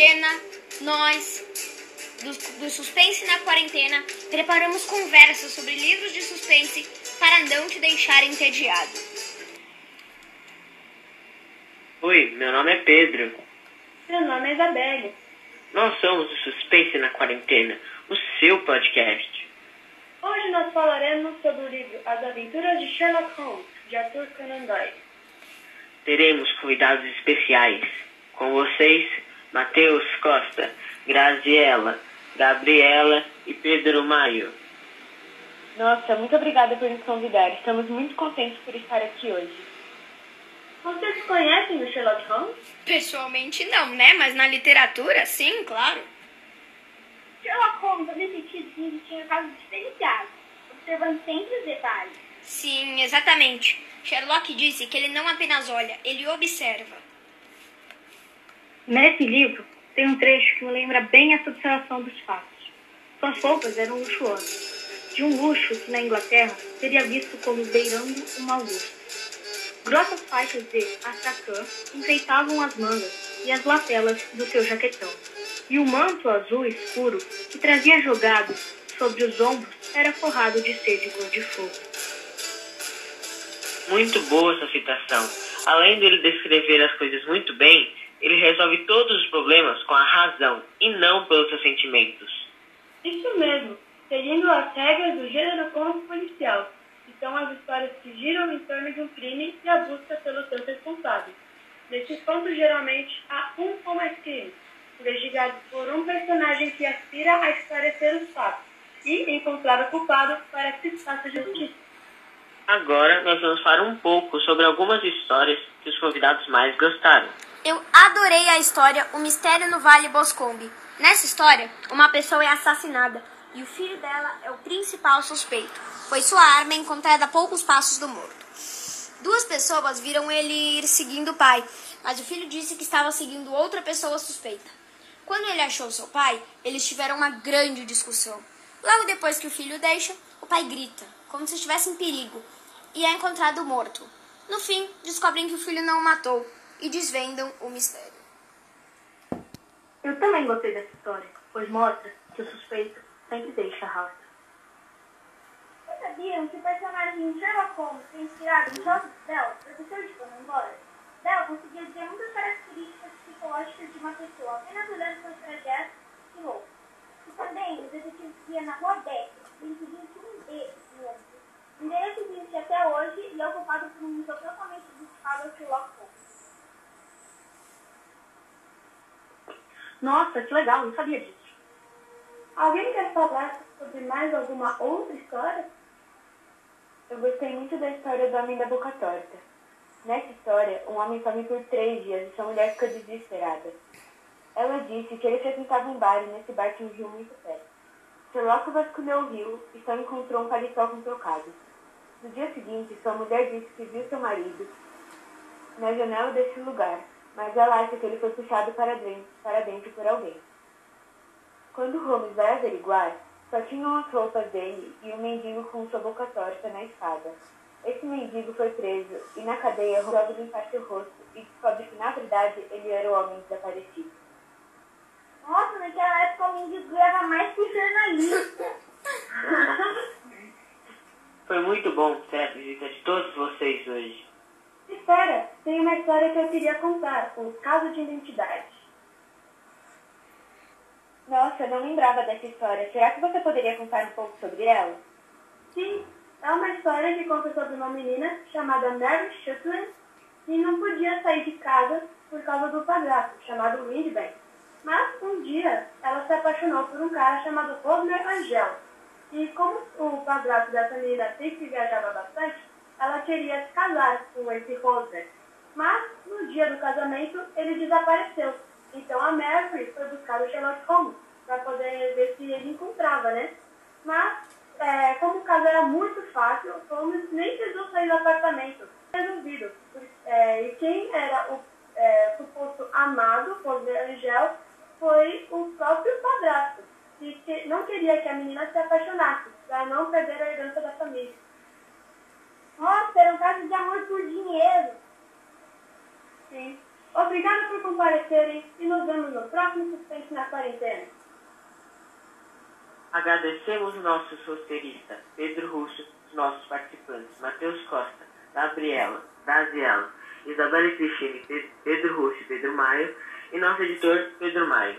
quarentena, nós, do, do Suspense na Quarentena, preparamos conversas sobre livros de suspense para não te deixar entediado. Oi, meu nome é Pedro. Meu nome é Isabelle. Nós somos o Suspense na Quarentena, o seu podcast. Hoje nós falaremos sobre o livro As Aventuras de Sherlock Holmes, de Arthur Conan Doyle. Teremos convidados especiais. Com vocês, Matheus Costa, Graziela, Gabriela e Pedro Maio. Nossa, muito obrigada por nos convidar. Estamos muito contentes por estar aqui hoje. Vocês conhecem o Sherlock Holmes? Pessoalmente não, né? Mas na literatura, sim, claro. Sherlock Holmes é um detetive que tinha casos diferenciados, observando sempre os detalhes. Sim, exatamente. Sherlock disse que ele não apenas olha, ele observa. Nesse livro, tem um trecho que me lembra bem essa observação dos fatos. Suas roupas eram luxuosas, de um luxo que na Inglaterra seria visto como beirando mau gosto. Grossas faixas de astracã enfeitavam as mangas e as lapelas do seu jaquetão. E o manto azul escuro que trazia jogado sobre os ombros era forrado de cor de fogo. Muito boa essa citação. Além dele descrever as coisas muito bem, ele resolve todos os problemas com a razão e não pelos seus sentimentos. Isso mesmo, seguindo as regras do gênero conto policial, que são as histórias que giram em torno de um crime e a busca pelos seus responsáveis. Nesses contos, geralmente, há um ou mais crimes, investigados por um personagem que aspira a esclarecer os fatos e encontrar o culpado para que se faça justiça. Agora nós vamos falar um pouco sobre algumas histórias que os convidados mais gostaram. Eu adorei a história O Mistério no Vale Boscombe. Nessa história, uma pessoa é assassinada e o filho dela é o principal suspeito, pois sua arma é encontrada a poucos passos do morto. Duas pessoas viram ele ir seguindo o pai, mas o filho disse que estava seguindo outra pessoa suspeita. Quando ele achou seu pai, eles tiveram uma grande discussão. Logo depois que o filho deixa, o pai grita, como se estivesse em perigo, e é encontrado morto. No fim, descobrem que o filho não o matou e desvendam o mistério. Eu também gostei dessa história, pois mostra que o suspeito sempre deixa rastro. Vocês sabiam que o personagem Sherlock Holmes foi inspirado em Joseph Bell, professor de Conan Doyle? Bell conseguia dizer muitas características psicológicas de uma pessoa apenas olhando seus trajetos e roupas. E também o detetive via na Rua Beck, 2021B, em Londres. O endereço existe até hoje e é ocupado por um museu totalmente dedicado ao Sherlock Holmes. Nossa, que legal, não sabia disso. Alguém quer falar sobre mais alguma outra história? Eu gostei muito da história do Homem da Boca Torta. Nessa história, um homem some por três dias e sua mulher fica desesperada. Ela disse que ele frequentava um bar e nesse bar tinha um rio muito perto. Sherlock vasculhou o rio e só encontrou um paletó com trocado. No dia seguinte, sua mulher disse que viu seu marido na janela desse lugar, mas ela acha que ele foi puxado para dentro, para dentro por alguém. Quando Holmes vai averiguar, só tinham as roupas dele e um mendigo com sua boca torta na espada. Esse mendigo foi preso e na cadeia resolve limpar seu rosto e descobre que na verdade ele era o homem desaparecido. Nossa, naquela época o mendigo ganhava mais que jornalista. Foi muito bom ter a visita de todos vocês hoje. Espera, tem uma história que eu queria contar, o caso de identidade. Nossa, eu não lembrava dessa história. Será que você poderia contar um pouco sobre ela? Sim, é uma história que conta sobre uma menina chamada Mary Shetland que não podia sair de casa por causa do padrasto, chamado Windbag. Mas um dia ela se apaixonou por um cara chamado Rosner Angel. E como o padrasto dessa menina sempre viajava bastante, ela queria se casar com esse Rosner. Mas no dia do casamento ele desapareceu. Então a Mary foi buscar o Sherlock Holmes para poder ver se ele encontrava, né? Mas é, como o caso era muito fácil, Holmes nem precisou sair do apartamento. Resolvido. É, e quem era o é, suposto amado, Rosner Angel, foi o próprio padrasto, que, que não queria que a menina se apaixonasse, para não perder a herança da família. Nossa, era um caso de amor por dinheiro. Comparecerem e nos vemos no próximo Suspense na Quarentena. Agradecemos o nosso roteirista, Pedro Russo, os nossos participantes, Matheus Costa, Gabriela, Daziela, Isabela Cristine, Pedro Russo e Pedro Maio, e nosso editor, Pedro Maio.